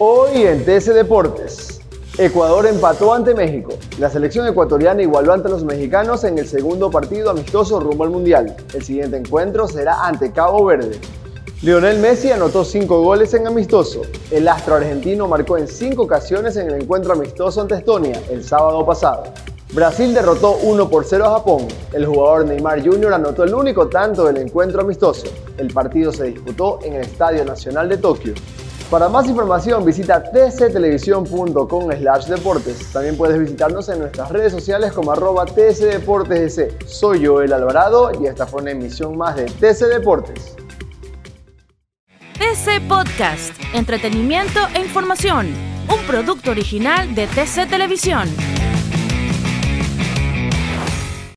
Hoy en TS Deportes, Ecuador empató ante México. La selección ecuatoriana igualó ante los mexicanos en el segundo partido amistoso rumbo al Mundial. El siguiente encuentro será ante Cabo Verde. Lionel Messi anotó 5 goles en amistoso. El astro argentino marcó en 5 ocasiones en el encuentro amistoso ante Estonia el sábado pasado. Brasil derrotó 1 por 0 a Japón. El jugador Neymar Jr. anotó el único tanto del encuentro amistoso. El partido se disputó en el Estadio Nacional de Tokio. Para más información visita tctelevisión.com slash deportes. También puedes visitarnos en nuestras redes sociales como arroba tcdeportesc. Soy Joel Alvarado y esta fue una emisión más de TC Deportes. TC Podcast, entretenimiento e información, un producto original de TC Televisión.